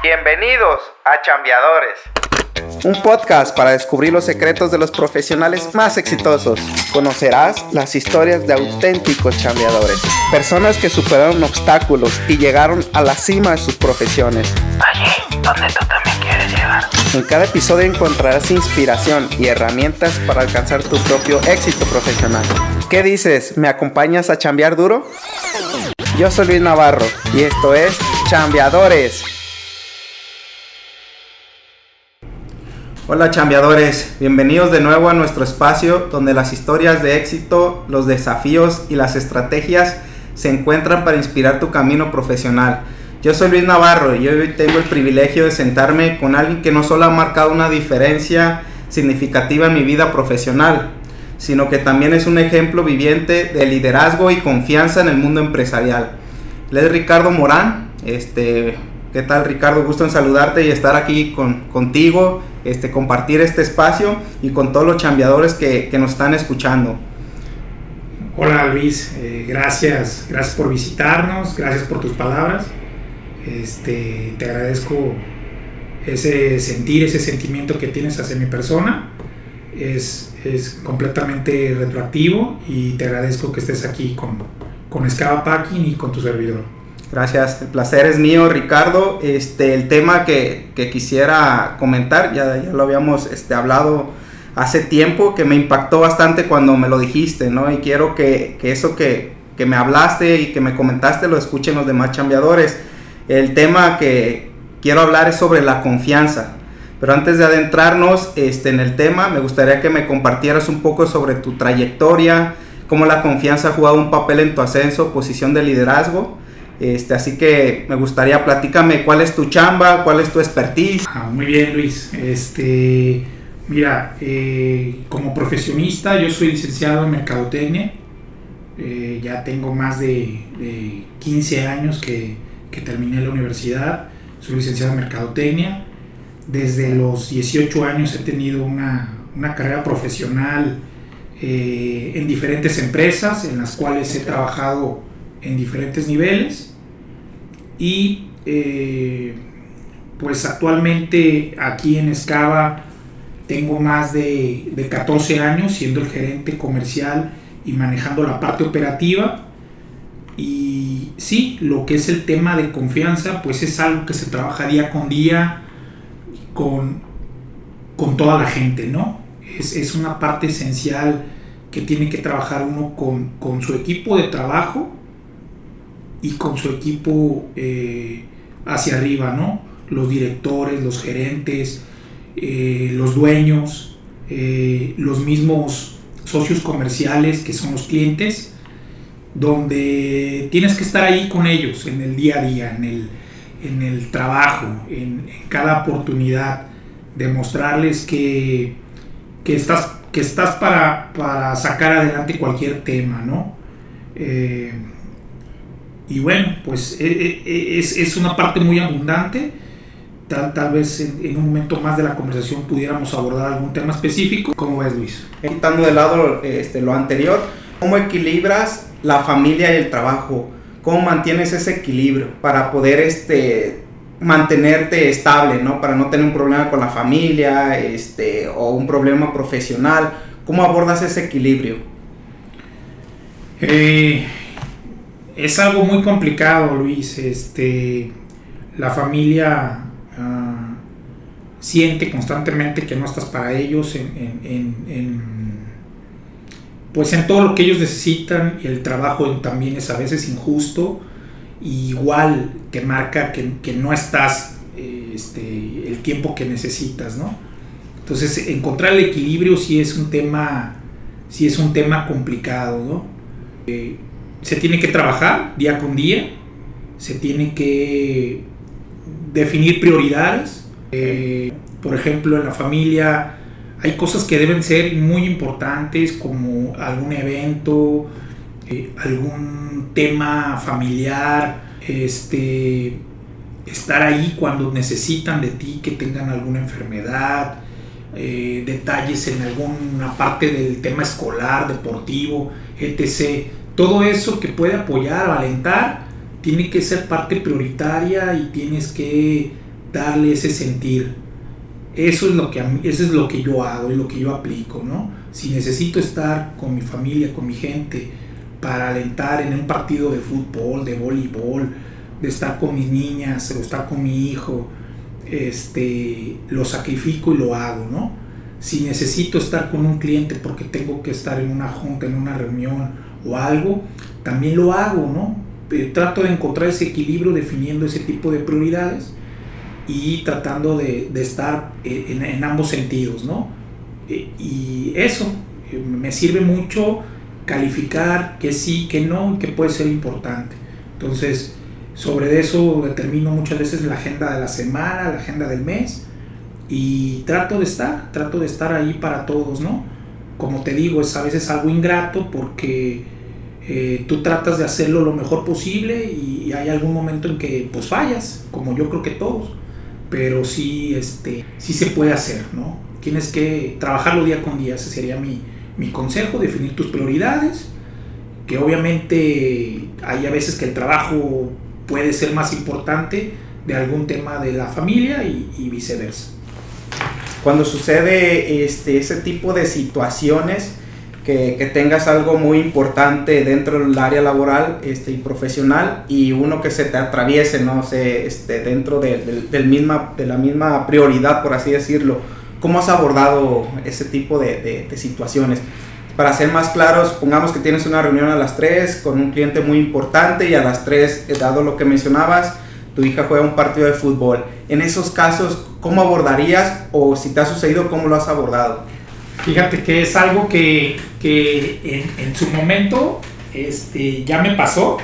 Bienvenidos a Chambeadores. Un podcast para descubrir los secretos de los profesionales más exitosos. Conocerás las historias de auténticos chambeadores. Personas que superaron obstáculos y llegaron a la cima de sus profesiones. Allí donde tú también quieres llegar. En cada episodio encontrarás inspiración y herramientas para alcanzar tu propio éxito profesional. ¿Qué dices? ¿Me acompañas a chambear duro? Yo soy Luis Navarro y esto es Chambeadores. Hola chambeadores, bienvenidos de nuevo a nuestro espacio donde las historias de éxito, los desafíos y las estrategias se encuentran para inspirar tu camino profesional. Yo soy Luis Navarro y hoy tengo el privilegio de sentarme con alguien que no solo ha marcado una diferencia significativa en mi vida profesional, sino que también es un ejemplo viviente de liderazgo y confianza en el mundo empresarial. Él es Ricardo Morán. Este, ¿Qué tal Ricardo? Gusto en saludarte y estar aquí con, contigo, este, compartir este espacio y con todos los chambeadores que, que nos están escuchando. Hola Luis, eh, gracias, gracias por visitarnos, gracias por tus palabras. Este, te agradezco ese sentir, ese sentimiento que tienes hacia mi persona. Es, es completamente retroactivo y te agradezco que estés aquí con, con Scava Packing y con tu servidor. Gracias, el placer es mío, Ricardo. Este, el tema que, quisiera comentar, ya, lo habíamos este, hablado hace tiempo, que me impactó bastante cuando me lo dijiste, ¿no? Y quiero que, eso que, que, me hablaste y que me comentaste lo escuchen los demás chambeadores. El tema que quiero hablar es sobre la confianza. Pero antes de adentrarnos este, en el tema, me gustaría que me compartieras un poco sobre tu trayectoria, cómo la confianza ha jugado un papel en tu ascenso, posición de liderazgo. Este, así que me gustaría, platícame cuál es tu chamba, cuál es tu expertise. Ah, muy bien, Luis. Este, mira, eh, como profesionista, yo soy licenciado en Mercadotecnia. Eh, ya tengo más de, de 15 años que, que, terminé la universidad. Soy licenciado en Mercadotecnia. Desde los 18 años he tenido una, una carrera profesional eh, en diferentes empresas en las cuales he trabajado en diferentes niveles y eh, pues actualmente aquí en Escava tengo más de, de, 14 años siendo el gerente comercial y manejando la parte operativa y sí, lo que es el tema de confianza pues es algo que se trabaja día con día con, con toda la gente, ¿no? Es, es una parte esencial que tiene que trabajar uno con, con su equipo de trabajo y con su equipo eh, hacia arriba, ¿no? Los directores, los gerentes, eh, los dueños, eh, los mismos socios comerciales que son los clientes, donde tienes que estar ahí con ellos en el día a día, en el, en el trabajo, en, en, cada oportunidad, demostrarles que, que, estás, que estás para, para sacar adelante cualquier tema, ¿no? Eh, y bueno, pues es, es, una parte muy abundante. Tal, tal vez en, en, un momento más de la conversación pudiéramos abordar algún tema específico. ¿Cómo ves, Luis? Quitando de lado este, lo anterior, ¿cómo equilibras la familia y el trabajo? ¿Cómo mantienes ese equilibrio para poder este, mantenerte estable, ¿no? Para no tener un problema con la familia este, o un problema profesional. ¿Cómo abordas ese equilibrio? Eh, es algo muy complicado, Luis. Este, la familia uh, siente constantemente que no estás para ellos en, en, en, pues en todo lo que ellos necesitan el trabajo también es a veces injusto. Y igual te marca que, que no estás este, el tiempo que necesitas, ¿no? Entonces encontrar el equilibrio sí es un tema, sí es un tema complicado, ¿no? Eh, se tiene que trabajar día con día, se tiene que definir prioridades. Eh, por ejemplo, en la familia hay cosas que deben ser muy importantes como algún evento, eh, algún tema familiar, este, estar ahí cuando necesitan de ti, que tengan alguna enfermedad, eh, detalles en alguna parte del tema escolar, deportivo, etc todo eso que puede apoyar o alentar tiene que ser parte prioritaria y tienes que darle ese sentir. Eso es lo que, eso es lo que yo hago y lo que yo aplico, ¿no? Si necesito estar con mi familia, con mi gente, para alentar en un partido de fútbol, de voleibol, de estar con mis niñas o estar con mi hijo, este, lo sacrifico y lo hago, ¿no? Si necesito estar con un cliente porque tengo que estar en una junta, en una reunión o algo, también lo hago, ¿no? Eh, trato de encontrar ese equilibrio definiendo ese tipo de prioridades y tratando de, estar eh, en, ambos sentidos, ¿no? Eh, y eso me sirve mucho calificar que sí, que no, que puede ser importante. Entonces, sobre eso determino muchas veces la agenda de la semana, la agenda del mes y trato de estar, trato de estar ahí para todos, ¿no? Como te digo, es a veces algo ingrato porque eh, tú tratas de hacerlo lo mejor posible y hay algún momento en que pues fallas, como yo creo que todos, pero sí, este, sí se puede hacer, ¿no? Tienes que trabajarlo día con día, ese sería mi, mi consejo, definir tus prioridades, que obviamente hay a veces que el trabajo puede ser más importante de algún tema de la familia y, viceversa. Cuando sucede este, ese tipo de situaciones, que, que, tengas algo muy importante dentro del área laboral este, y profesional y uno que se te atraviese, no sé, este, dentro de, del misma, de la misma prioridad, por así decirlo. ¿Cómo has abordado ese tipo de, de, de situaciones? Para ser más claros, pongamos que tienes una reunión a las 3 con un cliente muy importante y a las 3, eh, dado lo que mencionabas, tu hija juega un partido de fútbol. En esos casos, ¿cómo abordarías o si te ha sucedido, cómo lo has abordado? Fíjate que es algo que, que en, su momento este, ya me pasó.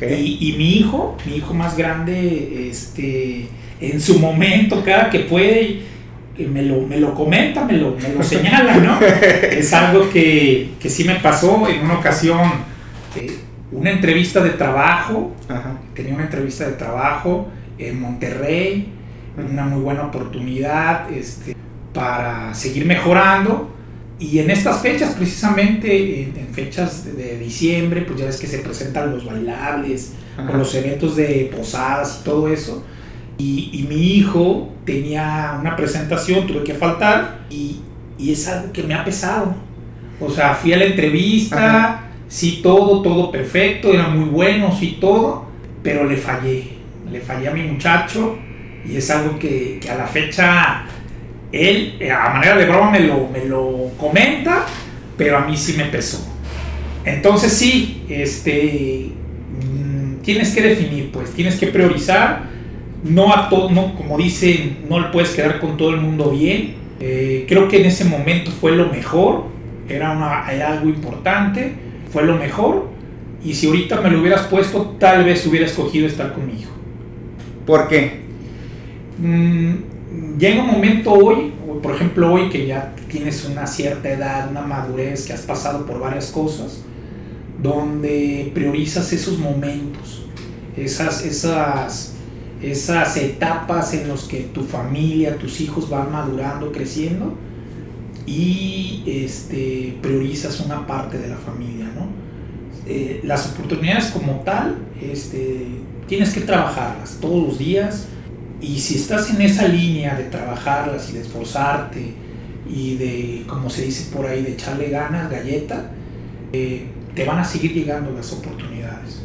Y, y, mi hijo, mi hijo más grande, este, en su momento, cada que puede, me lo, me lo comenta, me lo, me lo señala, ¿no? es algo que, que, sí me pasó en una ocasión, una entrevista de trabajo, tenía una entrevista de trabajo en Monterrey, una muy buena oportunidad este, para seguir mejorando. Y en estas fechas, precisamente en, fechas de, diciembre, pues ya ves que se presentan los bailables, o los eventos de posadas y todo eso. Y, y, mi hijo tenía una presentación, tuve que faltar y, y, es algo que me ha pesado. O sea, fui a la entrevista, sí todo, todo perfecto, era muy bueno, sí todo, pero le fallé, le fallé a mi muchacho y es algo que, a la fecha él eh, a manera de broma me lo, me lo comenta, pero a mí sí me pesó. Entonces sí, este, mm, tienes que definir, pues tienes que priorizar no a todo, no, como dicen, no le puedes quedar con todo el mundo bien. Eh, creo que en ese momento fue lo mejor, era, una, era algo importante, fue lo mejor. Y si ahorita me lo hubieras puesto, tal vez hubiera escogido estar con mi hijo. ¿Por qué? Mm, llega un momento hoy, por ejemplo hoy que ya tienes una cierta edad, una madurez, que has pasado por varias cosas, donde priorizas esos momentos, esas, esas esas etapas en las que tu familia, tus hijos van madurando, creciendo y este, priorizas una parte de la familia. ¿no? Eh, las oportunidades como tal, este, tienes que trabajarlas todos los días y si estás en esa línea de trabajarlas y de esforzarte y de, como se dice por ahí, de echarle ganas, galleta, eh, te van a seguir llegando las oportunidades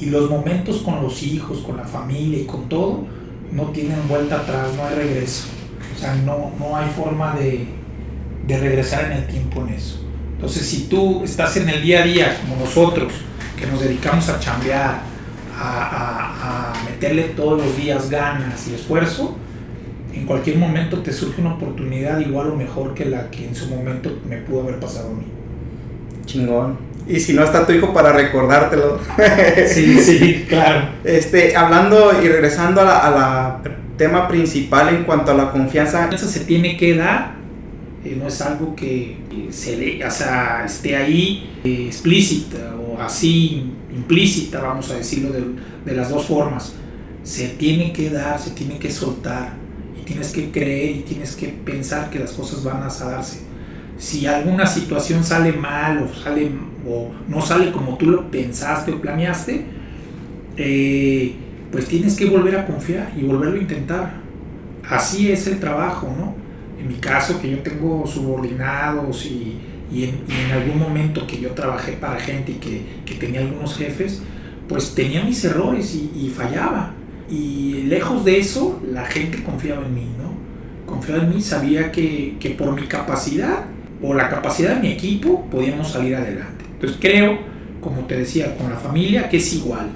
y los momentos con los hijos, con la familia y con todo, no tienen vuelta atrás, no hay regreso. O sea, no, no hay forma de, de regresar en el tiempo en eso. Entonces, si tú estás en el día a día, como nosotros, que nos dedicamos a chambear, a, a, meterle todos los días ganas y esfuerzo, en cualquier momento te surge una oportunidad igual o mejor que la que en su momento me pudo haber pasado a mí. Chingón. Y si no está tu hijo para recordártelo. sí, sí, claro. Este, hablando y regresando a la, tema principal en cuanto a la confianza. Eso se tiene que dar, eh, no es algo que se le, o sea, esté ahí eh, explícita o así implícita, vamos a decirlo de, las dos formas. Se tiene que dar, se tiene que soltar y tienes que creer y tienes que pensar que las cosas van a darse si alguna situación sale mal o, sale, o no sale como tú lo pensaste o planeaste, eh, pues tienes que volver a confiar y volverlo a intentar. Así es el trabajo, ¿no? En mi caso, que yo tengo subordinados y, y, en, algún momento que yo trabajé para gente y que, que tenía algunos jefes, pues tenía mis errores y, y, fallaba. Y lejos de eso, la gente confiaba en mí, ¿no? Confiaba en mí, sabía que, que por mi capacidad o la capacidad de mi equipo podíamos salir adelante. Entonces creo, como te decía, con la familia, que es igual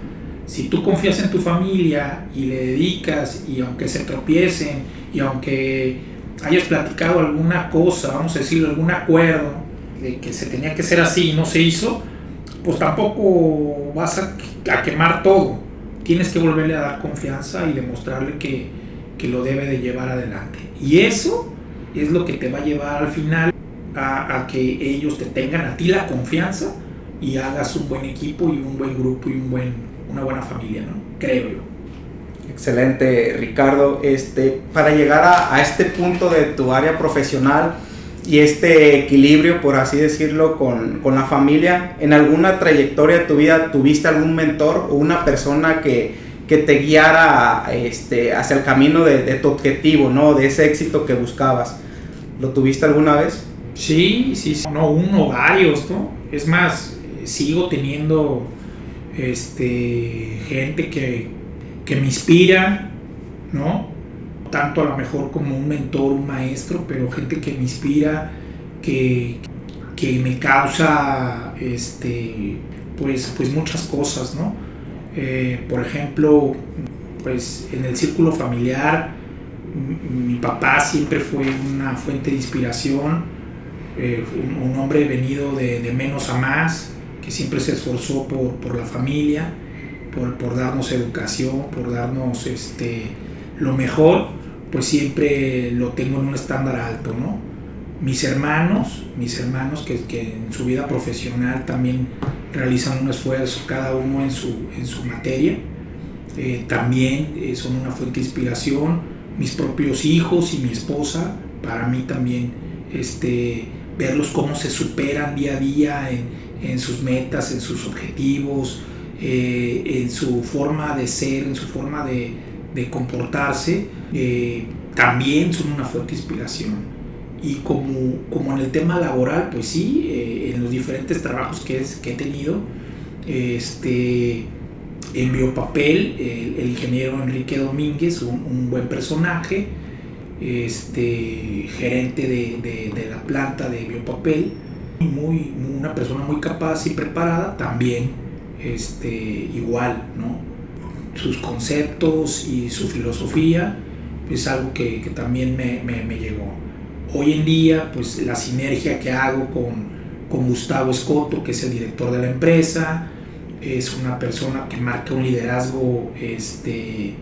si tú confías en tu familia y le dedicas y aunque se tropiecen y aunque hayas platicado alguna cosa, vamos a decirlo, algún acuerdo de que se tenía que ser así y no se hizo, pues tampoco vas a, quemar todo. Tienes que volverle a dar confianza y demostrarle que, que lo debe de llevar adelante. Y eso es lo que te va a llevar al final a, a, que ellos te tengan a ti la confianza y hagas un buen equipo y un buen grupo y un buen una buena familia, ¿no? Creo yo. Excelente, Ricardo. Este, para llegar a, este punto de tu área profesional y este equilibrio, por así decirlo, con, la familia, ¿en alguna trayectoria de tu vida tuviste algún mentor o una persona que, te guiara este, hacia el camino de, tu objetivo, ¿no? De ese éxito que buscabas? ¿Lo tuviste alguna vez? Sí, sí, no uno, varios, ¿no? Es más, sigo teniendo este, gente que, que me inspira, ¿no? Tanto a lo mejor como un mentor, un maestro, pero gente que me inspira, que, que me causa este, pues, pues muchas cosas, ¿no? Eh, por ejemplo, pues en el círculo familiar, mi papá siempre fue una fuente de inspiración, eh, un, hombre venido de, de menos a más, que siempre se esforzó por, la familia, por, darnos educación, por darnos este, lo mejor, pues siempre lo tengo en un estándar alto, ¿no? Mis hermanos, mis hermanos que, en su vida profesional también realizan un esfuerzo, cada uno en su, en su materia, eh, también eh, son una fuente de inspiración. Mis propios hijos y mi esposa, para mí también, este, verlos cómo se superan día a día en, en sus metas, en sus objetivos, eh, en su forma de ser, en su forma de, comportarse, eh, también son una fuerte inspiración. Y como, como en el tema laboral, pues sí, eh, en los diferentes trabajos que, es, que he tenido, este, en Biopapel, el, el ingeniero Enrique Domínguez, un, buen personaje, este, gerente de, de, de la planta de Biopapel, muy, una persona muy capaz y preparada, también este, igual, ¿no? Sus conceptos y su filosofía es algo que, que también me, me, me, llegó. Hoy en día, pues la sinergia que hago con, con Gustavo Escoto, que es el director de la empresa, es una persona que marca un liderazgo este,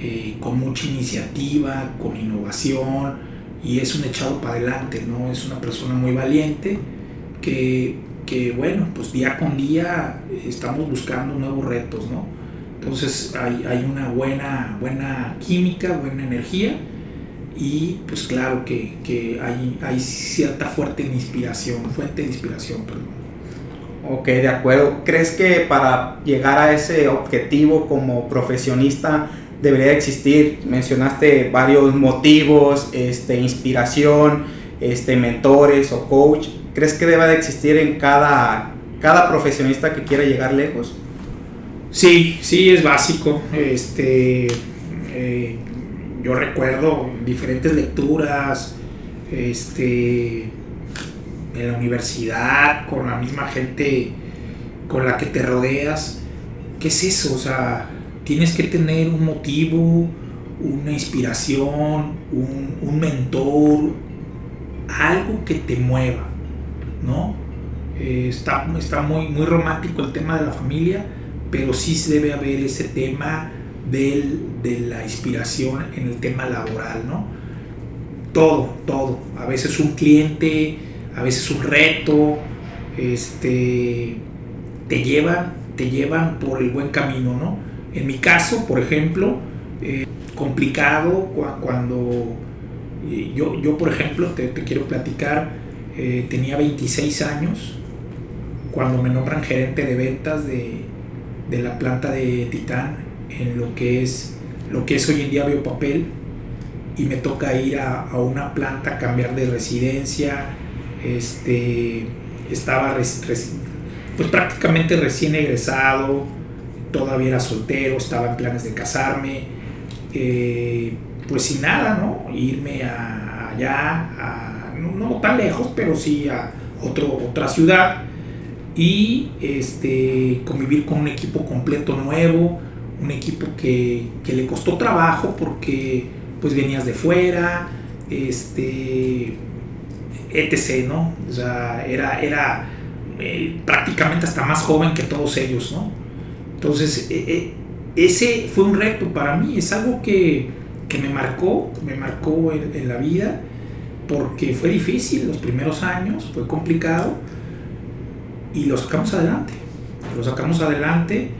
eh, con mucha iniciativa, con innovación y es un echado para adelante, ¿no? Es una persona muy valiente que, bueno, pues día con día estamos buscando nuevos retos, ¿no? Entonces hay, hay una buena, buena química, buena energía y pues claro que, que hay, hay, cierta fuerte inspiración, fuente de inspiración, perdón. Ok, de acuerdo. ¿Crees que para llegar a ese objetivo como profesionista debería existir? Mencionaste varios motivos, este, inspiración, este, mentores o coach. ¿Crees que deba de existir en cada, cada profesionista que quiera llegar lejos? Sí, sí, es básico. Este, eh, yo recuerdo diferentes lecturas, este, en la universidad, con la misma gente con la que te rodeas. ¿Qué es eso? O sea, tienes que tener un motivo, una inspiración, un, un mentor, algo que te mueva. ¿No? Eh, está, está muy, muy romántico el tema de la familia, pero sí debe haber ese tema del, de la inspiración en el tema laboral, ¿no? Todo, todo. A veces un cliente, a veces un reto, este, te llevan, te llevan por el buen camino, ¿no? En mi caso, por ejemplo, eh, complicado cuando eh, yo, yo, por ejemplo, te, te quiero platicar, eh, tenía 26 años cuando me nombran gerente de ventas de, la planta de Titán en lo que es lo que es hoy en día biopapel y me toca ir a, a una planta, cambiar de residencia, este, estaba pues prácticamente recién egresado, todavía era soltero, estaba en planes de casarme, eh, pues sin nada, ¿no? Irme a, allá, a, no, tan lejos, pero sí a otro, otra ciudad y este, convivir con un equipo completo nuevo, un equipo que, que le costó trabajo porque pues venías de fuera, este, etc., ¿no? O sea, era, era eh, prácticamente hasta más joven que todos ellos, ¿no? Entonces, eh, eh, ese fue un reto para mí, es algo que, que me marcó, me marcó en, la vida, porque fue difícil los primeros años, fue complicado, y lo sacamos adelante, lo sacamos adelante,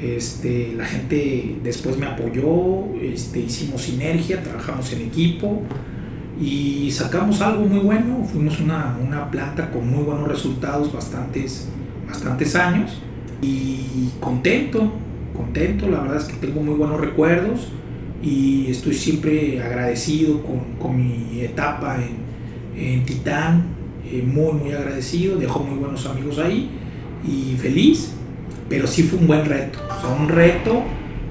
este, la gente después me apoyó, este, hicimos sinergia, trabajamos en equipo, y sacamos algo muy bueno. Fuimos una, una planta con muy buenos resultados, bastantes, bastantes años y contento, contento. La verdad es que tengo muy buenos recuerdos y estoy siempre agradecido con, con mi etapa en, en Titán, eh, muy, muy agradecido. Dejó muy buenos amigos ahí y feliz, pero sí fue un buen reto. O sea, un reto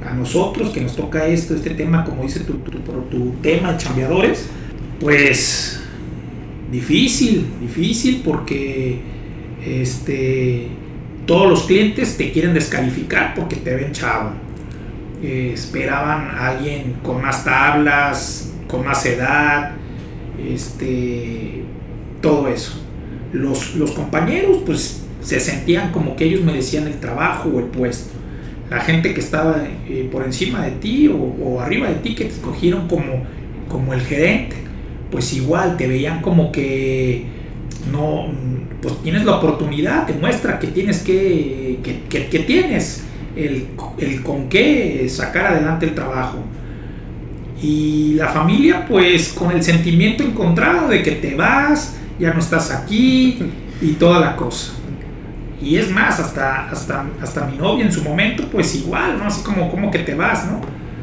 a nosotros que nos toca esto, este tema, como dice tu, tu, tu tema, chambeadores pues difícil, difícil porque este, todos los clientes te quieren descalificar porque te ven chavo. Eh, esperaban a alguien con más tablas, con más edad, este, todo eso. Los, los compañeros pues se sentían como que ellos merecían el trabajo o el puesto. La gente que estaba eh, por encima de ti o, arriba de ti que te escogieron como, como el gerente pues igual te veían como que no, pues tienes la oportunidad, te muestra que tienes que, que, que, tienes el, el, con qué sacar adelante el trabajo. Y la familia, pues con el sentimiento encontrado de que te vas, ya no estás aquí y toda la cosa. Y es más, hasta, hasta, hasta mi novia en su momento, pues igual, ¿no? Así como, como que te vas, ¿no?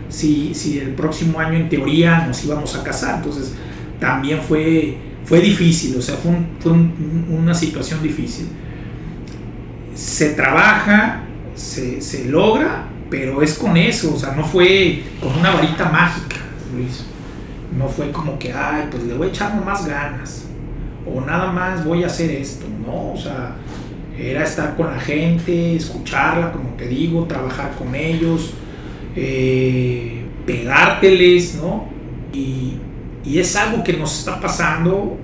Si, si el próximo año en teoría nos íbamos a casar, entonces también fue, fue difícil, o sea, fue, fue una situación difícil. Se trabaja, se, se, logra, pero es con eso, o sea, no fue con una varita mágica, Luis. No fue como que, ay, pues le voy a echar más ganas, o nada más voy a hacer esto, no, o sea, era estar con la gente, escucharla, como te digo, trabajar con ellos, eh, pegárteles, ¿no? Y, y es algo que nos está pasando,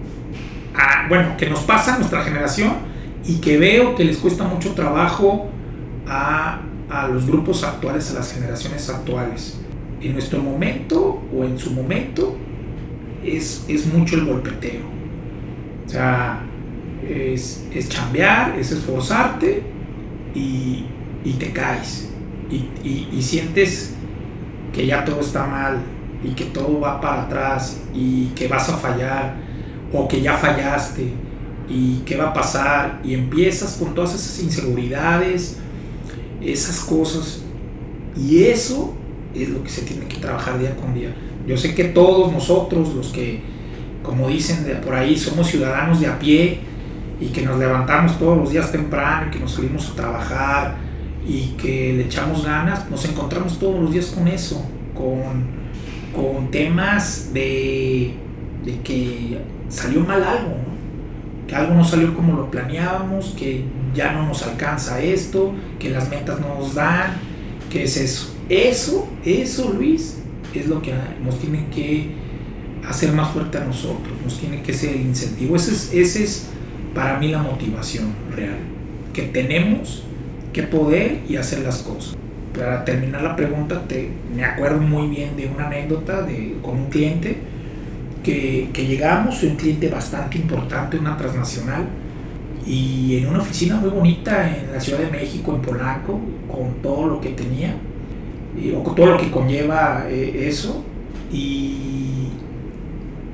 a, bueno, que nos pasa a nuestra generación y que veo que les cuesta mucho trabajo a, a los grupos actuales, a las generaciones actuales. En nuestro momento o en su momento es, es mucho el golpeteo. O sea, es, es chambear, es esforzarte y, y te caes. Y, y, y, sientes que ya todo está mal, y que todo va para atrás y que vas a fallar o que ya fallaste y qué va a pasar y empiezas con todas esas inseguridades, esas cosas y eso es lo que se tiene que trabajar día con día. Yo sé que todos nosotros, los que, como dicen de por ahí, somos ciudadanos de a pie y que nos levantamos todos los días temprano, y que nos salimos a trabajar y que le echamos ganas, nos encontramos todos los días con eso, con con temas de, de que salió mal algo, que algo no salió como lo planeábamos, que ya no nos alcanza esto, que las metas no nos dan, ¿qué es eso? Eso, eso Luis, es lo que nos tiene que hacer más fuerte a nosotros, nos tiene que ser el incentivo, ese es, ese es para mí la motivación real, que tenemos que poder y hacer las cosas para terminar la pregunta, te, me acuerdo muy bien de una anécdota de, con un cliente que, que llegamos, un cliente bastante importante, una transnacional, y en una oficina muy bonita en la Ciudad de México, en Polanco, con todo lo que tenía, y, o con todo lo que conlleva eh, eso, y,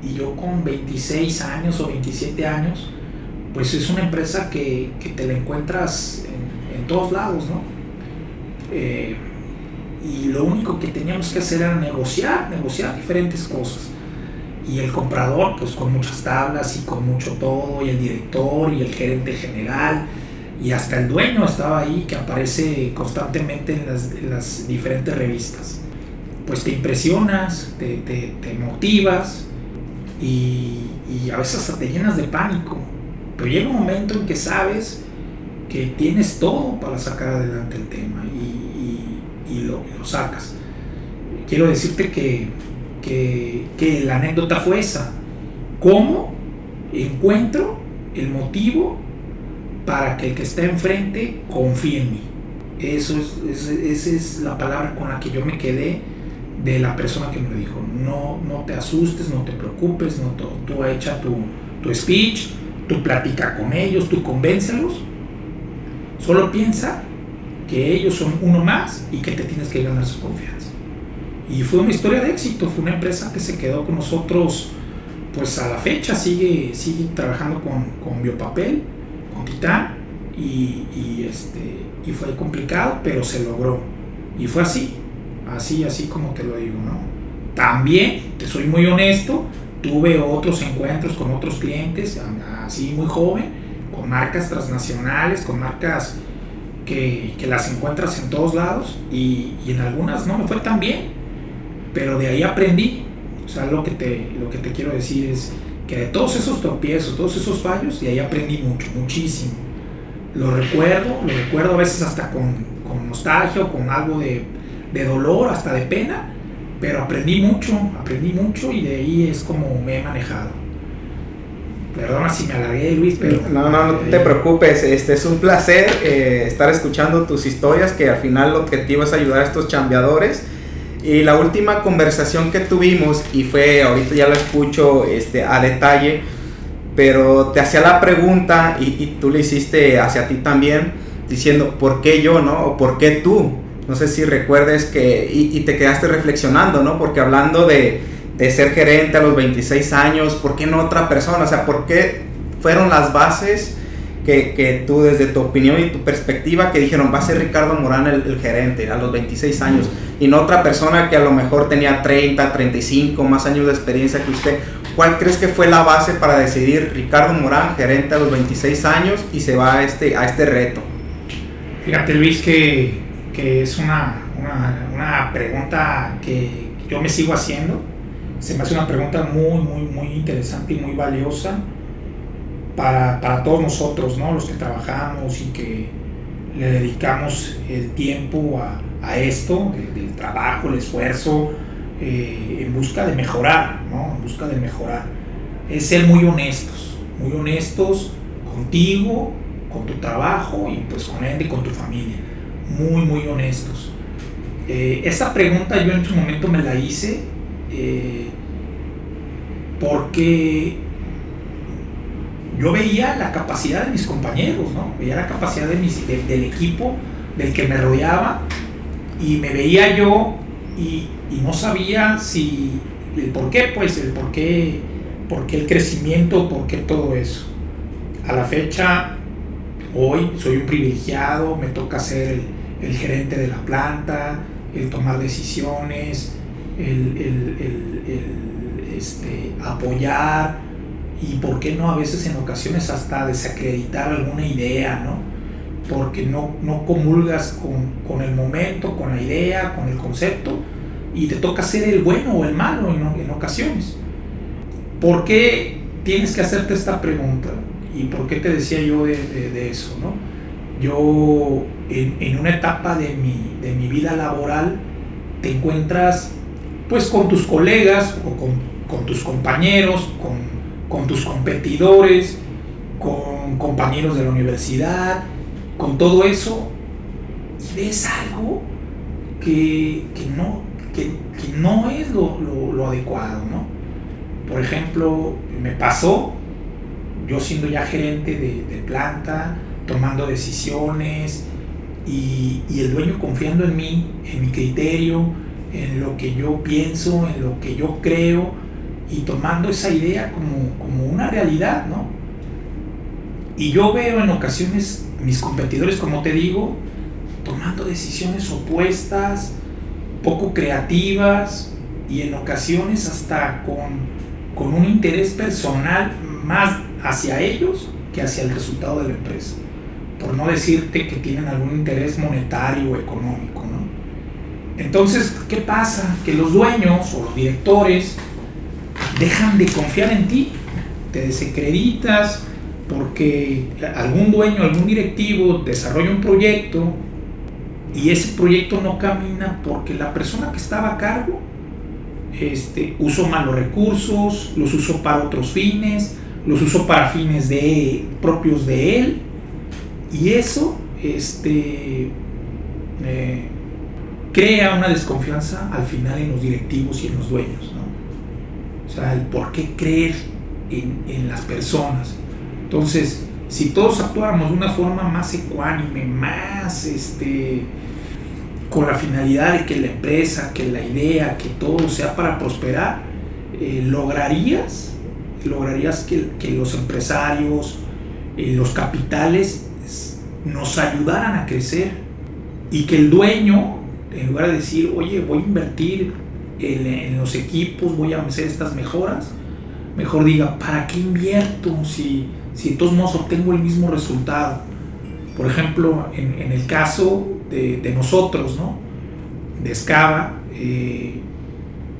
y yo con 26 años o 27 años, pues es una empresa que, que te la encuentras en, todos lados, ¿no? Eh, y lo único que teníamos que hacer era negociar, negociar diferentes cosas. Y el comprador, pues con muchas tablas y con mucho todo, y el director y el gerente general, y hasta el dueño estaba ahí, que aparece constantemente en las, en diferentes revistas. Pues te impresionas, te, te, te motivas y, y, a veces te llenas de pánico. Pero llega un momento en que sabes que tienes todo para sacar adelante el tema y, y, y lo, lo, sacas. Quiero decirte que, que, que la anécdota fue esa. ¿Cómo encuentro el motivo para que el que está enfrente confíe en mí. Eso es, esa es la palabra con la que yo me quedé de la persona que me dijo. No, no te asustes, no te preocupes, no, tú, tú echa tu, tu speech, tú platica con ellos, tú convéncelos. Solo piensa que ellos son uno más y que te tienes que ganar su confianza. Y fue una historia de éxito, fue una empresa que se quedó con nosotros, pues a la fecha sigue, sigue trabajando con, con biopapel Titán y, y, este, y fue complicado, pero se logró. Y fue así, así, así como te lo digo, ¿no? También, te soy muy honesto, tuve otros encuentros con otros clientes, así muy joven, con marcas transnacionales, con marcas que, que las encuentras en todos lados y, y, en algunas no me fue tan bien, pero de ahí aprendí. O sea, lo que te, lo que te quiero decir es, que de todos esos tropiezos, todos esos fallos, y ahí aprendí mucho, muchísimo. Lo recuerdo, lo recuerdo a veces hasta con, con nostalgia o con algo de, de, dolor, hasta de pena, pero aprendí mucho, aprendí mucho y de ahí es como me he manejado. Perdona si me alargué, Luis, pero... No, no, no te preocupes, este es un placer eh, estar escuchando tus historias, que al final el objetivo es ayudar a estos chambeadores y la última conversación que tuvimos, y fue, ahorita ya lo escucho este, a detalle, pero te hacía la pregunta y, tú le hiciste hacia ti también, diciendo, ¿por qué yo, no? O ¿por qué tú? No sé si recuerdes que, y, y te quedaste reflexionando, ¿no? Porque hablando de, de, ser gerente a los 26 años, ¿por qué no otra persona? O sea, ¿por qué fueron las bases que, que tú, desde tu opinión y tu perspectiva, que dijeron, va a ser Ricardo Morán el, el gerente a los 26 años? y no otra persona que a lo mejor tenía 30, 35 más años de experiencia que usted. ¿Cuál crees que fue la base para decidir Ricardo Morán, gerente a los 26 años, y se va a este, a este reto? Fíjate Luis que, que es una, una, una, pregunta que yo me sigo haciendo. Se me hace una pregunta muy, muy, muy interesante y muy valiosa para, para todos nosotros, ¿no? los que trabajamos y que le dedicamos el tiempo a, a esto, de, del trabajo, el esfuerzo, eh, en busca de mejorar, ¿no? En busca de mejorar. Es ser muy honestos, muy honestos contigo, con tu trabajo y pues con él y con tu familia. Muy, muy honestos. Eh, esta pregunta yo en su momento me la hice eh, porque yo veía la capacidad de mis compañeros, ¿no? Veía la capacidad de mis, de, del equipo del que me rodeaba y me veía yo y, y, no sabía si el por qué, pues el por qué, por qué el crecimiento, por qué todo eso. A la fecha, hoy soy un privilegiado, me toca ser el, el gerente de la planta, el tomar decisiones, el, el, el este, apoyar y por qué no a veces en ocasiones hasta desacreditar alguna idea, ¿no? porque no, no comulgas con, con, el momento, con la idea, con el concepto, y te toca ser el bueno o el malo en, en ocasiones. ¿Por qué tienes que hacerte esta pregunta? ¿Y por qué te decía yo de, de, eso? ¿no? Yo, en, en, una etapa de mi, de mi vida laboral, te encuentras pues con tus colegas o con, con tus compañeros, con, con tus competidores, con compañeros de la universidad, con todo eso y ves algo que, que no, que, no es lo, lo, lo, adecuado, ¿no? Por ejemplo, me pasó, yo siendo ya gerente de, de planta, tomando decisiones y, y, el dueño confiando en mí, en mi criterio, en lo que yo pienso, en lo que yo creo y tomando esa idea como, como una realidad, ¿no? Y yo veo en ocasiones mis competidores, como te digo, tomando decisiones opuestas, poco creativas y en ocasiones hasta con, con un interés personal más hacia ellos que hacia el resultado de la empresa. Por no decirte que tienen algún interés monetario o económico. ¿no? Entonces, ¿qué pasa? Que los dueños o los directores dejan de confiar en ti, te desacreditas porque algún dueño, algún directivo desarrolla un proyecto y ese proyecto no camina porque la persona que estaba a cargo este, usó malos recursos, los usó para otros fines, los usó para fines de, propios de él y eso este, eh, crea una desconfianza al final en los directivos y en los dueños. O sea, el por qué creer en, en las personas. Entonces, si todos actuáramos de una forma más ecuánime, más este, con la finalidad de que la empresa, que la idea, que todo sea para prosperar, eh, lograrías, lograrías que, que los empresarios, eh, los capitales nos ayudaran a crecer y que el dueño, en lugar de decir, oye, voy a invertir en, los equipos, voy a hacer estas mejoras, mejor diga, ¿para qué invierto si, si de todos modos obtengo el mismo resultado? Por ejemplo, en, el caso de, de, nosotros, ¿no? De Scava, eh,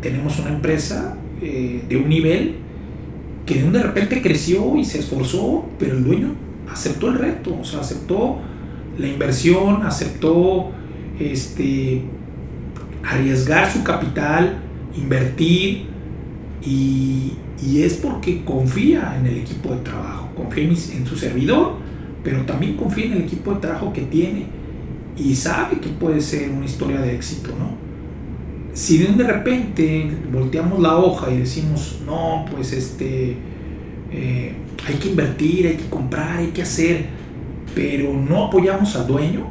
tenemos una empresa eh, de un nivel que de repente creció y se esforzó, pero el dueño aceptó el reto, o sea, aceptó la inversión, aceptó este, arriesgar su capital, invertir y, y, es porque confía en el equipo de trabajo, confía en, su servidor, pero también confía en el equipo de trabajo que tiene y sabe que puede ser una historia de éxito, ¿no? Si de repente volteamos la hoja y decimos, no, pues este, eh, hay que invertir, hay que comprar, hay que hacer, pero no apoyamos al dueño,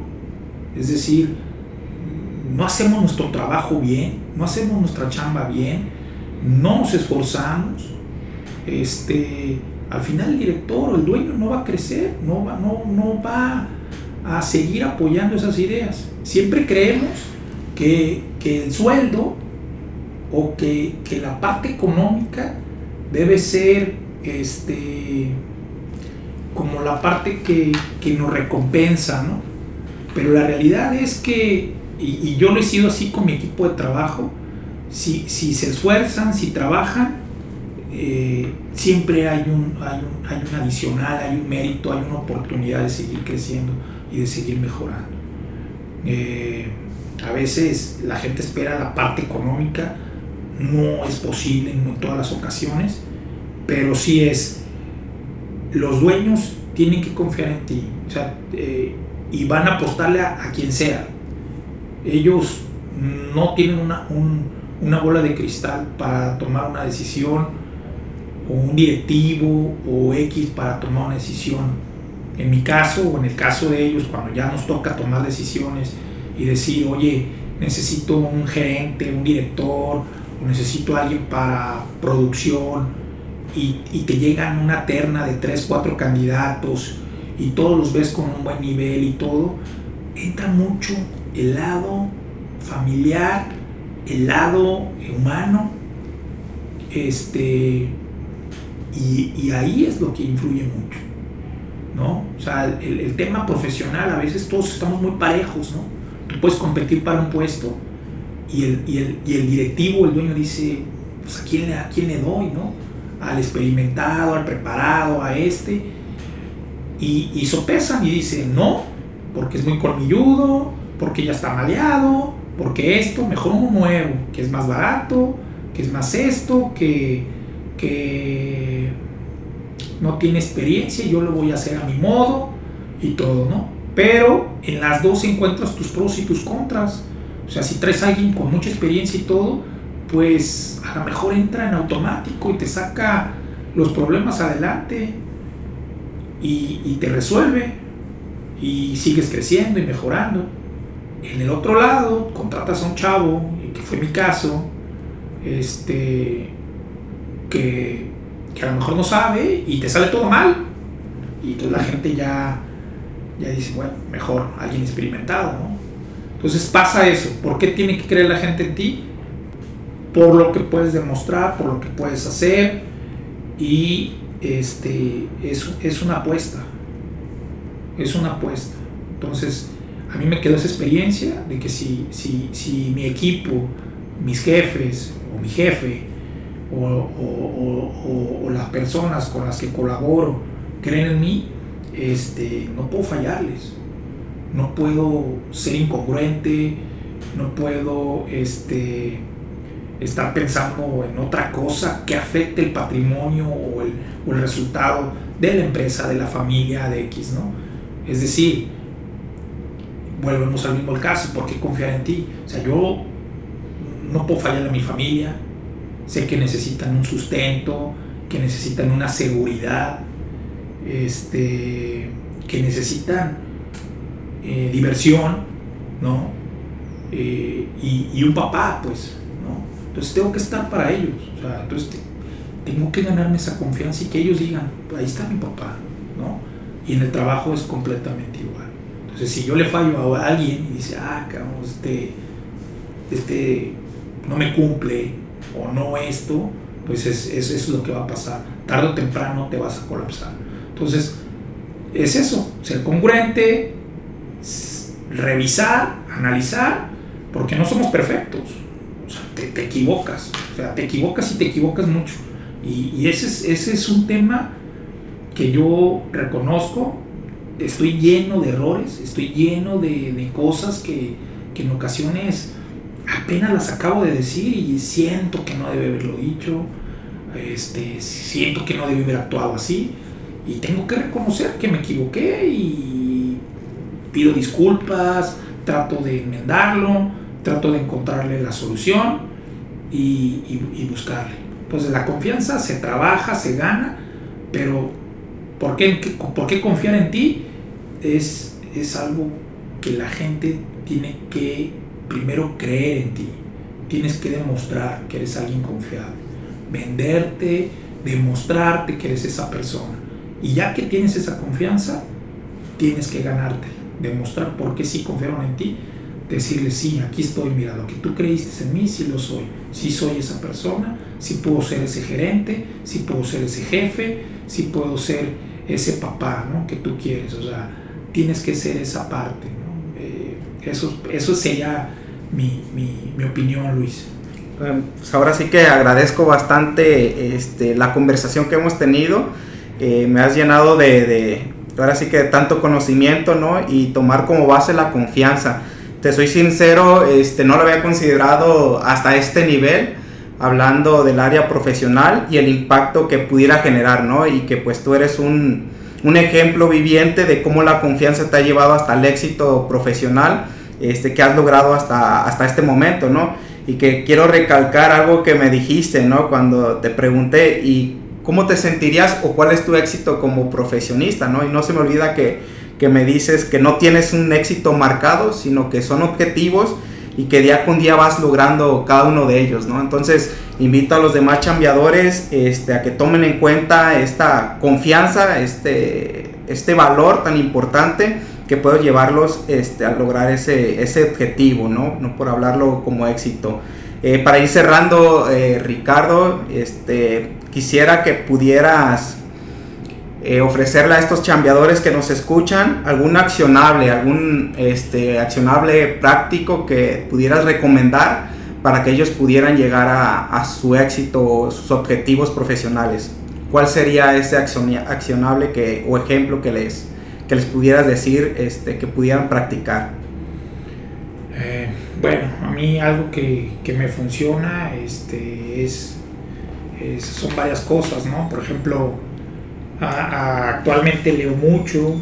es decir, no hacemos nuestro trabajo bien, no hacemos nuestra chamba bien, no nos esforzamos, este, al final el director o el dueño no va a crecer, no va, no, no va a seguir apoyando esas ideas. Siempre creemos que, que el sueldo o que, que, la parte económica debe ser este, como la parte que, que nos recompensa, ¿no? Pero la realidad es que, y, yo lo he sido así con mi equipo de trabajo, si, se esfuerzan, si trabajan, eh, siempre hay un, hay, un, hay un adicional, hay un mérito, hay una oportunidad de seguir creciendo y de seguir mejorando. Eh, a veces la gente espera la parte económica, no es posible en todas las ocasiones, pero sí es, los dueños tienen que confiar en ti eh, y van a apostarle a, quien sea. Ellos no tienen una, un, una bola de cristal para tomar una decisión, o un directivo o X para tomar una decisión. En mi caso o en el caso de ellos, cuando ya nos toca tomar decisiones y decir, oye, necesito un gerente, un director, o necesito alguien para producción, y, y te llegan una terna de 3, 4 candidatos, y todos los ves con un buen nivel y todo, entra mucho el lado familiar, el lado humano, este, y, y ahí es lo que influye mucho. ¿no? O sea, el, el, tema profesional, a veces todos estamos muy parejos, ¿no? Tú puedes competir para un puesto y el, y el, y el directivo, el dueño dice, pues ¿a quién, ¿a quién le doy, no? Al experimentado, al preparado, a este. Y, y sopesan y dicen, no, porque es muy colmilludo, porque ya está maleado, porque esto, mejor uno nuevo, que es más barato, que es más esto, que, que no tiene experiencia, yo lo voy a hacer a mi modo y todo, ¿no? Pero en las dos encuentras tus pros y tus contras. O sea, si traes a alguien con mucha experiencia y todo, pues a lo mejor entra en automático y te saca los problemas adelante y, y te resuelve y sigues creciendo y mejorando. En el otro lado, contratas a un chavo, que fue mi caso, este, que que a lo mejor no sabe y te sale todo mal. Y entonces la gente ya, ya dice, bueno, mejor alguien experimentado, ¿no? Entonces pasa eso. ¿Por qué tiene que creer la gente en ti? Por lo que puedes demostrar, por lo que puedes hacer. Y este, es, es una apuesta. Es una apuesta. Entonces, a mí me quedó esa experiencia de que si, si, si mi equipo, mis jefes o mi jefe o, o, o, las personas con las que colaboro creen en mí, este, no puedo fallarles no puedo ser incongruente, no puedo este, estar pensando en otra cosa que afecte el patrimonio o el, resultado de la empresa, de la familia, de X, ¿no? Es decir, volvemos al mismo caso, ¿por qué confiar en ti? O sea, yo no puedo fallar a mi familia, sé que necesitan un sustento, que necesitan una seguridad, este, que necesitan eh, diversión, ¿no? Eh, y, un papá, pues, ¿no? Entonces tengo que estar para ellos, o sea, entonces tengo que ganarme esa confianza y que ellos digan, ahí está mi papá, ¿no? Y en el trabajo es completamente igual. Entonces, si yo le fallo a alguien y dice, ah, este, este no me cumple o no esto, pues es, es, es lo que va a pasar. Tarde o temprano te vas a colapsar. Entonces, es eso, ser congruente, revisar, analizar, porque no somos perfectos. O sea, te, equivocas. O sea, te equivocas y te equivocas mucho. Y, ese, es, ese es un tema que yo reconozco. Estoy lleno de errores, estoy lleno de, cosas que, que, en ocasiones apenas las acabo de decir y siento que no debe haberlo dicho. Este, siento que no debe haber actuado así. Y tengo que reconocer que me equivoqué y pido disculpas, trato de enmendarlo, trato de encontrarle la solución y, buscarle. Entonces la confianza se trabaja, se gana, pero ¿por qué, por qué confiar en ti? Es, es algo que la gente tiene que primero creer en ti. Tienes que demostrar que eres alguien confiable. Venderte, demostrarte que eres esa persona. Y ya que tienes esa confianza, tienes que ganarte demostrar por qué sí confiaron en ti, decirle, sí, aquí estoy, mira, lo que tú creíste en mí, sí lo soy, sí soy esa persona, sí puedo ser ese gerente, sí puedo ser ese jefe, sí puedo ser ese papá, ¿no? Que tú quieres, o sea, tienes que ser esa parte, ¿no? Eh, eso, eso sería mi, mi, mi opinión, Luis. Pues ahora sí que agradezco bastante este, la conversación que hemos tenido. Eh, me has llenado de, ahora sí que tanto conocimiento, ¿no? Y tomar como base la confianza. Te soy sincero, este, no lo había considerado hasta este nivel, hablando del área profesional y el impacto que pudiera generar, ¿no? Y que pues tú eres un, un ejemplo viviente de cómo la confianza te ha llevado hasta el éxito profesional este, que has logrado hasta, hasta este momento, ¿no? Y que quiero recalcar algo que me dijiste, ¿no? Cuando te pregunté, ¿y ¿cómo te sentirías o cuál es tu éxito como profesionista? ¿no? Y no se me olvida que, me dices que no tienes un éxito marcado, sino que son objetivos y que día con día vas logrando cada uno de ellos, ¿no? Entonces, invito a los demás chambeadores este, a que tomen en cuenta esta confianza, este, este valor tan importante que puedo llevarlos este, a lograr ese, ese objetivo, ¿no? No por hablarlo como éxito. Eh, para ir cerrando, eh, Ricardo, este, quisiera que pudieras eh, ofrecerle a estos chambeadores que nos escuchan algún accionable, algún este, accionable práctico que pudieras recomendar para que ellos pudieran llegar a, su éxito, sus objetivos profesionales. ¿Cuál sería ese accionable que, o ejemplo que les, que les pudieras decir este, que pudieran practicar? Eh, bueno, a mí algo que, que me funciona este, es son varias cosas, ¿no? Por ejemplo, actualmente leo mucho,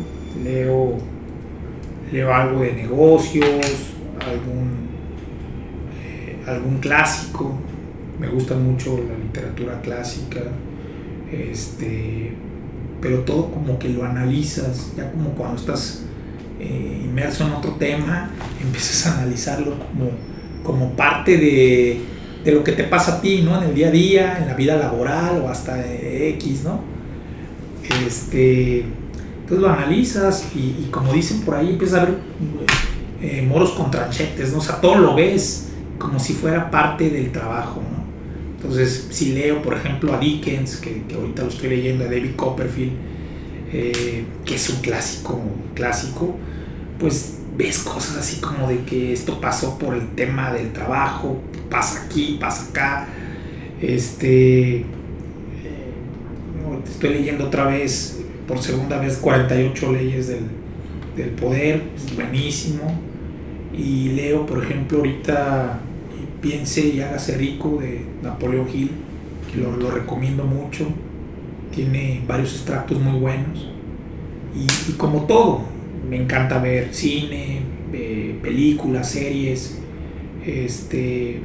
leo, leo algo de negocios, algún, eh, algún clásico, me gusta mucho la literatura clásica, este, pero todo como que lo analizas, ya como cuando estás eh, inmerso en otro tema, empiezas a analizarlo como, como parte de de lo que te pasa a ti, ¿no? En el día a día, en la vida laboral o hasta X, ¿no? Este, entonces lo analizas y, como dicen por ahí, empiezas a ver eh, moros con tranchetes, ¿no? O sea, todo lo ves como si fuera parte del trabajo, ¿no? Entonces, si leo, por ejemplo, a Dickens, que, ahorita lo estoy leyendo, a David Copperfield, eh, que es un clásico, clásico, pues ves cosas así como de que esto pasó por el tema del trabajo, pasa aquí, pasa acá. Este, estoy leyendo otra vez, por segunda vez, 48 leyes del, del poder, buenísimo. Y leo, por ejemplo, ahorita Piense y hágase rico de Napoleón Hill, que lo, lo recomiendo mucho. Tiene varios extractos muy buenos. Y, y como todo, me encanta ver cine, eh, películas, series, este,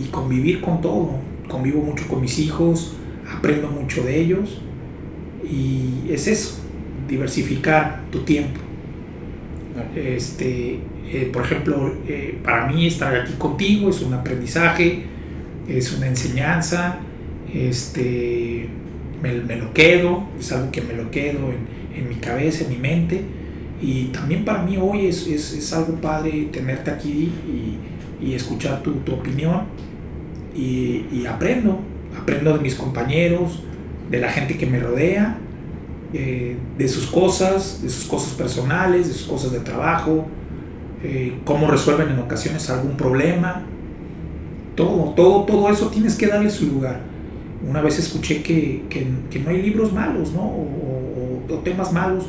y convivir con todo. Convivo mucho con mis hijos, aprendo mucho de ellos y es eso, diversificar tu tiempo. Este, eh, por ejemplo, eh, para mí estar aquí contigo es un aprendizaje, es una enseñanza, este, me, me lo quedo, es algo que me lo quedo en, en mi cabeza, en mi mente y también para mí hoy es, es, es algo padre tenerte aquí y, y escuchar tu, tu opinión. Y, y, aprendo, aprendo de mis compañeros, de la gente que me rodea, eh, de sus cosas, de sus cosas personales, de sus cosas de trabajo, eh, cómo resuelven en ocasiones algún problema. Todo, todo, todo eso tienes que darle su lugar. Una vez escuché que, que, que no hay libros malos, ¿no? O, o, o temas malos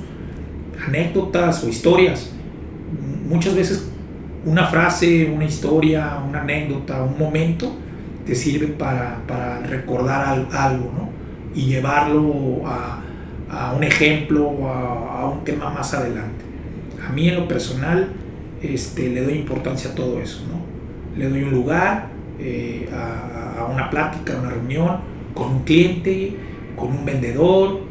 anécdotas o historias. Muchas veces una frase, una historia, una anécdota, un momento te sirve para, para recordar algo, ¿no? Y llevarlo a, a un ejemplo, a, a, un tema más adelante. A mí en lo personal este, le doy importancia a todo eso, ¿no? Le doy un lugar eh, a, a una plática, a una reunión, con un cliente, con un vendedor,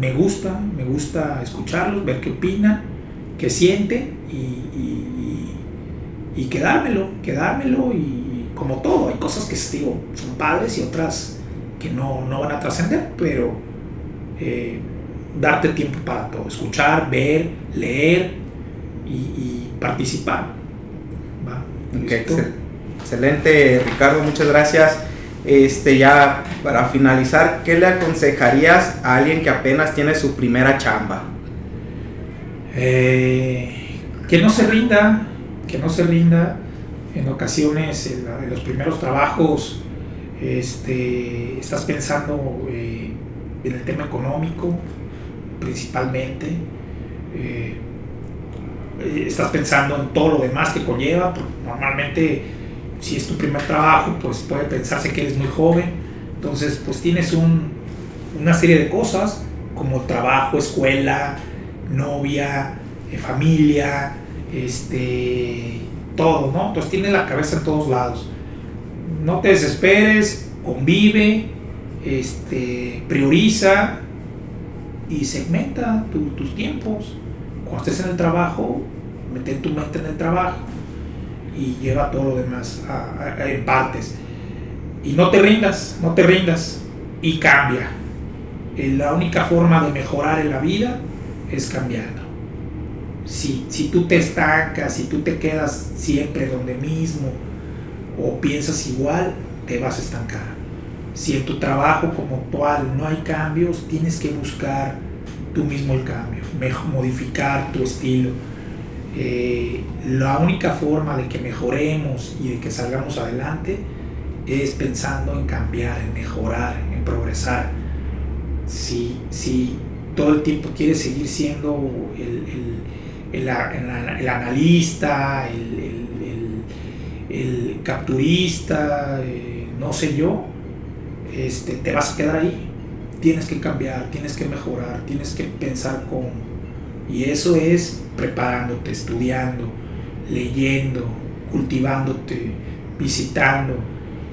me gusta, me gusta escucharlos, ver qué opinan, qué sienten y, y, y, quedármelo, quedármelo y como todo, hay cosas que digo, son padres y otras que no, no van a trascender, pero eh, darte tiempo para todo, escuchar, ver, leer y, y participar. ¿va? Okay, excelente, Ricardo, muchas gracias. Este, ya para finalizar, ¿qué le aconsejarías a alguien que apenas tiene su primera chamba? Eh, que no se rinda, que no se rinda. En ocasiones, en, la, en los primeros trabajos, este, estás pensando eh, en el tema económico, principalmente. Eh, estás pensando en todo lo demás que conlleva, normalmente si es tu primer trabajo, pues puede pensarse que eres muy joven. Entonces, pues tienes un, una serie de cosas como trabajo, escuela, novia, eh, familia, este, todo, ¿no? Entonces tienes la cabeza en todos lados. No te desesperes, convive, este, prioriza y segmenta tu, tus tiempos. Cuando estés en el trabajo, mete tu mente en el trabajo y lleva todo lo demás a, en partes. Y no te rindas, no te rindas y cambia. Eh, la única forma de mejorar en la vida es cambiando. Si, si tú te estancas, si tú te quedas siempre donde mismo o piensas igual, te vas a estancar. Si en tu trabajo como actual no hay cambios, tienes que buscar tú mismo el cambio, modificar tu estilo eh, la única forma de que mejoremos y de que salgamos adelante es pensando en cambiar, en mejorar, en progresar. Si, si todo el tiempo quieres seguir siendo el, el, el, analista, el, capturista, eh, no sé yo, este, te vas a quedar ahí. Tienes que cambiar, tienes que mejorar, tienes que pensar con... Y eso es preparándote, estudiando, leyendo, cultivándote, visitando,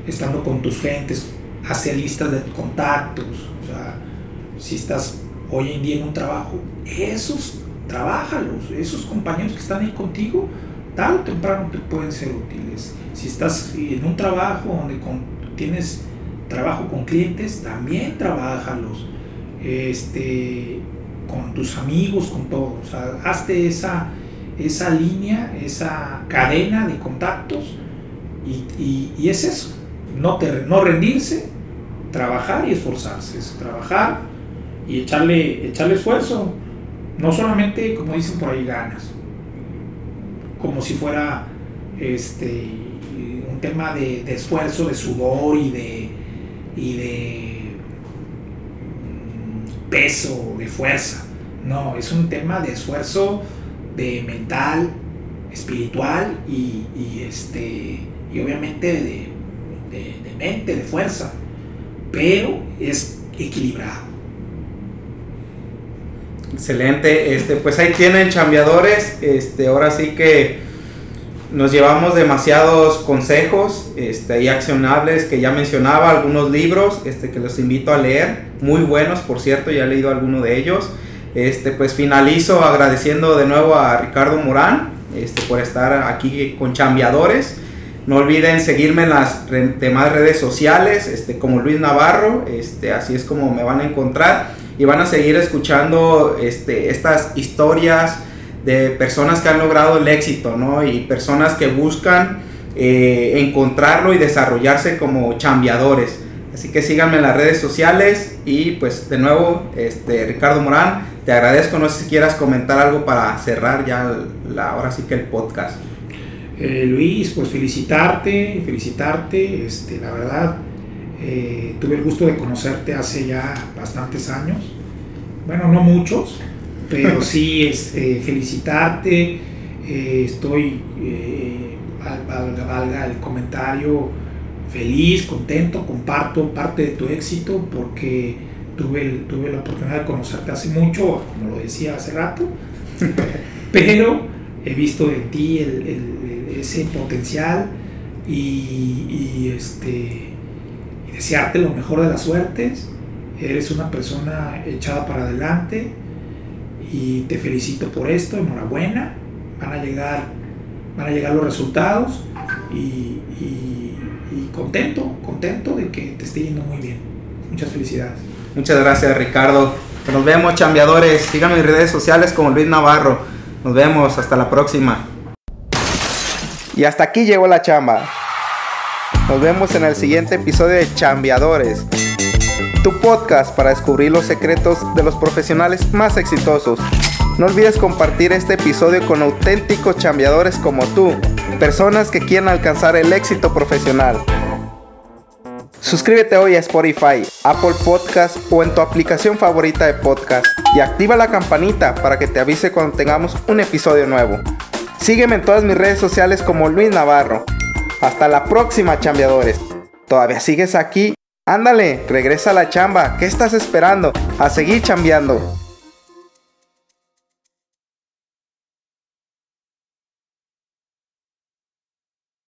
estando con tus gentes, hacer listas de contactos. O sea, si estás hoy en día en un trabajo, esos, trabájalos, esos compañeros que están ahí contigo, tarde o temprano te pueden ser útiles. Si estás en un trabajo donde tienes trabajo con clientes, también trabájalos. Este, con tus amigos, con todo. O sea, hazte esa, esa línea, esa cadena de contactos y, es eso, no, no rendirse, trabajar y esforzarse, es trabajar y echarle, echarle esfuerzo, no solamente como dicen por ahí ganas, como si fuera este, un tema de, esfuerzo, de sudor y de, y de mm, peso, de fuerza. No, es un tema de esfuerzo de mental, espiritual y, este, y obviamente de, de, mente, de fuerza, pero es equilibrado. Excelente, este, pues ahí tienen chambeadores, este, ahora sí que nos llevamos demasiados consejos este, y accionables que ya mencionaba, algunos libros este, que los invito a leer, muy buenos por cierto, ya he leído alguno de ellos. Este, pues finalizo agradeciendo de nuevo a Ricardo Morán este, por estar aquí con Chambiadores. No olviden seguirme en las demás redes sociales, este, como Luis Navarro, este, así es como me van a encontrar y van a seguir escuchando este, estas historias de personas que han logrado el éxito, ¿no? Y personas que buscan eh, encontrarlo y desarrollarse como chambiadores. Así que síganme en las redes sociales y pues de nuevo, este, Ricardo Morán, te agradezco, no sé si quieras comentar algo para cerrar ya la, ahora sí que el podcast. Eh, Luis, pues felicitarte, felicitarte, este, la verdad, eh, tuve el gusto de conocerte hace ya bastantes años, bueno, no muchos, pero sí este, felicitarte, eh, estoy, valga, valga el comentario, feliz, contento, comparto parte de tu éxito porque tuve, tuve la oportunidad de conocerte hace mucho, como lo decía hace rato, pero he visto de ti ese potencial y, este, y desearte lo mejor de las suertes. Eres una persona echada para adelante y te felicito por esto, enhorabuena. Van a llegar, van a llegar los resultados y, y contento, contento de que te esté yendo muy bien. Muchas felicidades. Muchas gracias, Ricardo. Nos vemos, chambeadores. Síganme en mis redes sociales como Luis Navarro. Nos vemos, hasta la próxima. Y hasta aquí llegó la chamba. Nos vemos en el siguiente episodio de Chambeadores, tu podcast para descubrir los secretos de los profesionales más exitosos. No olvides compartir este episodio con auténticos chambeadores como tú, personas que quieren alcanzar el éxito profesional. Suscríbete hoy a Spotify, Apple Podcast o en tu aplicación favorita de podcast y activa la campanita para que te avise cuando tengamos un episodio nuevo. Sígueme en todas mis redes sociales como Luis Navarro. Hasta la próxima, chambeadores. ¿Todavía sigues aquí? Ándale, regresa a la chamba. ¿Qué estás esperando? A seguir chambeando.